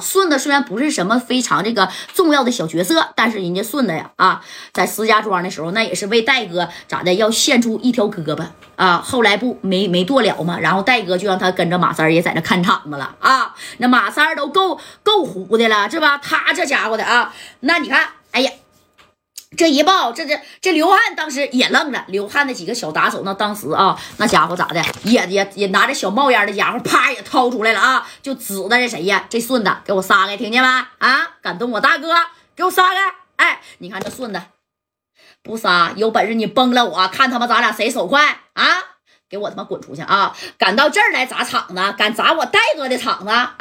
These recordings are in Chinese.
顺子虽然不是什么非常这个重要的小角色，但是人家顺子呀啊，在石家庄的时候，那也是为戴哥咋的要献出一条胳膊啊。后来不没没剁了吗，然后戴哥就让他跟着马三也在那看场子了啊。那马三都够够虎的了，是吧？他这家伙的啊，那你看，哎呀。这一抱，这这这刘汉当时也愣了。刘汉那几个小打手，那当时啊，那家伙咋的，也也也拿着小冒烟的家伙，啪也掏出来了啊，就指着这谁呀？这顺子，给我撒开，听见没？啊，敢动我大哥，给我撒开！哎，你看这顺子，不撒，有本事你崩了我，看他妈咱俩谁手快啊！给我他妈滚出去啊！敢到这儿来砸场子，敢砸我戴哥的场子啊！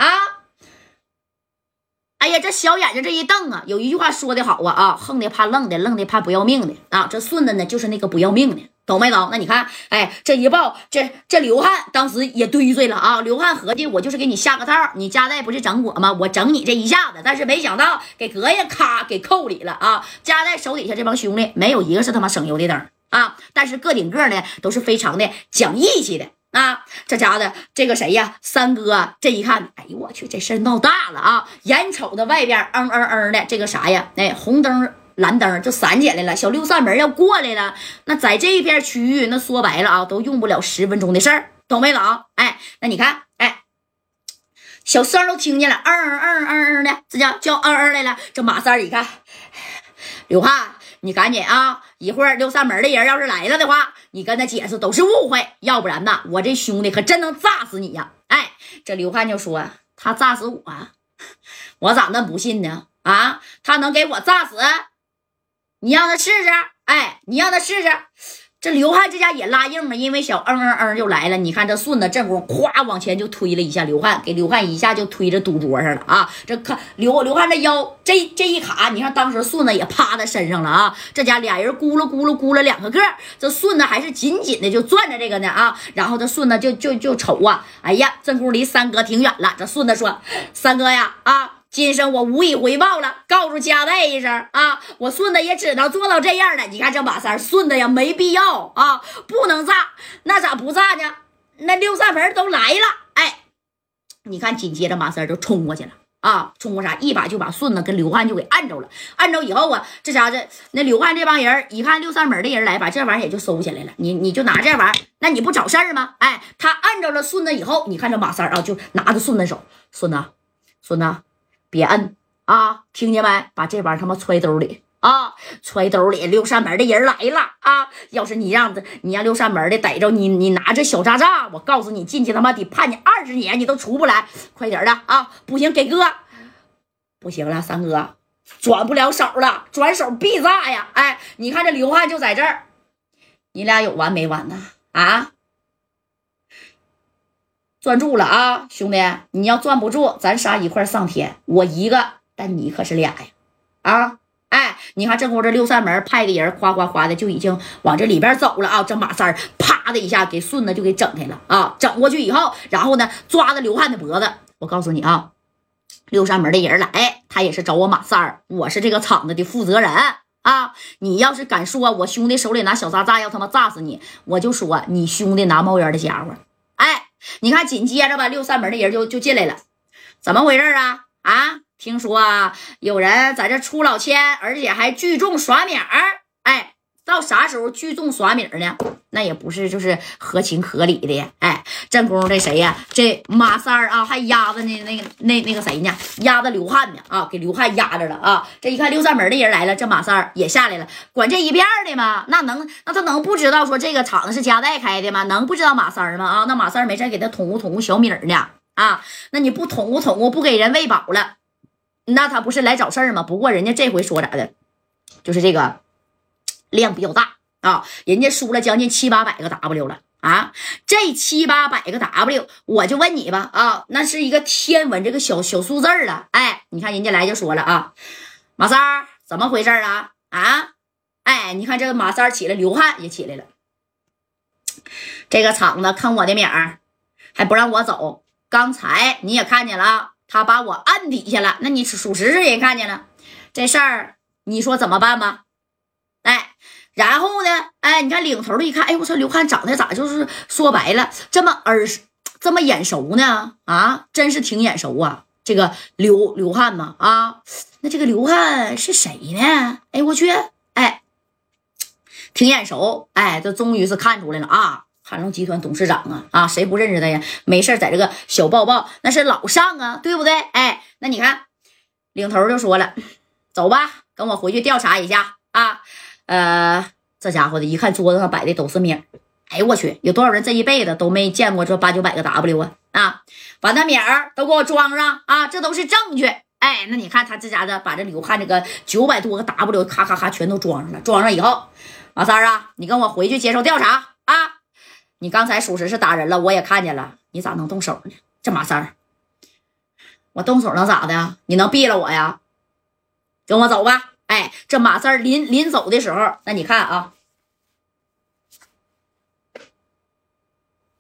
这小眼睛这一瞪啊，有一句话说的好啊啊，横的怕愣的，愣的怕不要命的啊。这顺子呢，就是那个不要命的，懂没懂？那你看，哎，这一抱，这这刘汉当时也堆罪了啊。刘汉合计，我就是给你下个套，你家代不是整我吗？我整你这一下子，但是没想到给隔夜咔给扣里了啊。家代手底下这帮兄弟没有一个是他妈省油的灯啊，但是个顶个呢都是非常的讲义气的。啊，这家的这个谁呀？三哥，这一看，哎呦我去，这事闹大了啊！眼瞅着外边嗯嗯嗯的这个啥呀？哎，红灯蓝灯就闪起来了，小六扇门要过来了。那在这一片区域，那说白了啊，都用不了十分钟的事儿，懂没懂？哎，那你看，哎，小三都听见了，嗯嗯嗯嗯的，这叫叫嗯嗯来了。这马三一看，刘汉。你赶紧啊！一会儿六扇门的人要是来了的话，你跟他解释都是误会，要不然呢，我这兄弟可真能炸死你呀！哎，这刘汉就说他炸死我，我咋那不信呢？啊，他能给我炸死？你让他试试！哎，你让他试试。这刘汉这家也拉硬了，因为小嗯嗯嗯就来了。你看这顺子正功咵往前就推了一下刘汉，给刘汉一下就推着赌桌上了啊！这看刘刘汉这腰这这一卡，你看当时顺子也趴在身上了啊！这家俩人咕噜咕噜咕噜两个个，这顺子还是紧紧的就攥着这个呢啊！然后这顺子就就就瞅啊，哎呀，正宫离三哥挺远了。这顺子说：“三哥呀，啊。”今生我无以回报了，告诉家代一声啊！我顺子也只能做到这样了。你看这马三顺子呀，没必要啊，不能炸，那咋不炸呢？那六扇门都来了，哎，你看紧接着马三就冲过去了啊，冲过啥？一把就把顺子跟刘汉就给按着了。按着以后啊，这家子那刘汉这帮人一看六扇门的人来，把这玩意儿也就收起来了。你你就拿这玩意儿，那你不找事儿吗？哎，他按着了顺子以后，你看这马三啊，就拿着顺子手，顺子，顺子。别摁啊！听见没？把这玩意儿他妈揣兜里啊！揣兜里。六扇门的人来了啊！要是你让你让六扇门的逮着你，你拿着小渣渣，我告诉你，进去他妈得判你二十年，你都出不来。快点的啊！不行，给哥，不行了，三哥转不了手了，转手必炸呀！哎，你看这刘汉就在这儿，你俩有完没完呢？啊！攥住了啊，兄弟！你要攥不住，咱仨一块上天。我一个，但你可是俩呀！啊，哎，你看这会这六扇门派的人夸夸夸的就已经往这里边走了啊！这马三啪的一下给顺子就给整开了啊！整过去以后，然后呢抓着刘汉的脖子。我告诉你啊，六扇门的人来，他也是找我马三，我是这个厂子的负责人啊！你要是敢说我兄弟手里拿小渣渣要他妈炸死你，我就说你兄弟拿冒烟的家伙。你看，紧接着吧，六扇门的人就就进来了，怎么回事啊？啊，听说啊，有人在这出老千，而且还聚众耍米儿。哎，到啥时候聚众耍米呢？那也不是就是合情合理的。哎，正宫这谁呀？这马三儿啊，还压着那那个那那个谁呢？压着刘汉呢？啊，给刘汉压着了啊！这一看六扇门的人来了，这马三儿也下来了，管这一片的吗？那能那他能不知道说这个厂子是家代开的吗？能不知道马三儿吗？啊，那马三儿没事给他捅咕捅咕小米呢？啊，那你不捅咕捅咕，不给人喂饱了，那他不是来找事儿吗？不过人家这回说咋的，就是这个量比较大。啊，人家输了将近七八百个 W 了啊！这七八百个 W，我就问你吧啊，那是一个天文这个小小数字了。哎，你看人家来就说了啊，马三儿怎么回事啊？啊，哎，你看这个马三儿起来，流汗也起来了。这个厂子坑我的名儿，还不让我走。刚才你也看见了，他把我按底下了。那你属实是人看见了这事儿，你说怎么办吧？哎。然后呢？哎，你看领头的一看，哎，我说刘汉长得咋就是说白了这么耳这么眼熟呢？啊，真是挺眼熟啊！这个刘刘汉嘛啊，那这个刘汉是谁呢？哎，我去，哎，挺眼熟，哎，这终于是看出来了啊，汉龙集团董事长啊啊，谁不认识他呀？没事在这个小报报那是老上啊，对不对？哎，那你看，领头就说了，走吧，跟我回去调查一下啊。呃，这家伙的一看桌子上摆的都是米哎呦我去，有多少人这一辈子都没见过这八九百个 W 啊啊！把那米儿都给我装上啊，这都是证据。哎，那你看他这家的把这刘汉这个九百多个 W 咔咔咔全都装上了。装上以后，马三啊，你跟我回去接受调查啊！你刚才属实是打人了，我也看见了，你咋能动手呢？这马三我动手能咋的？你能毙了我呀？跟我走吧。哎，这马三临临走的时候，那你看啊。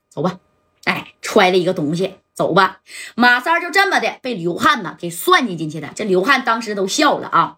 走吧，哎，揣了一个东西，走吧。马三就这么的被刘汉呢给算计进去了。这刘汉当时都笑了啊。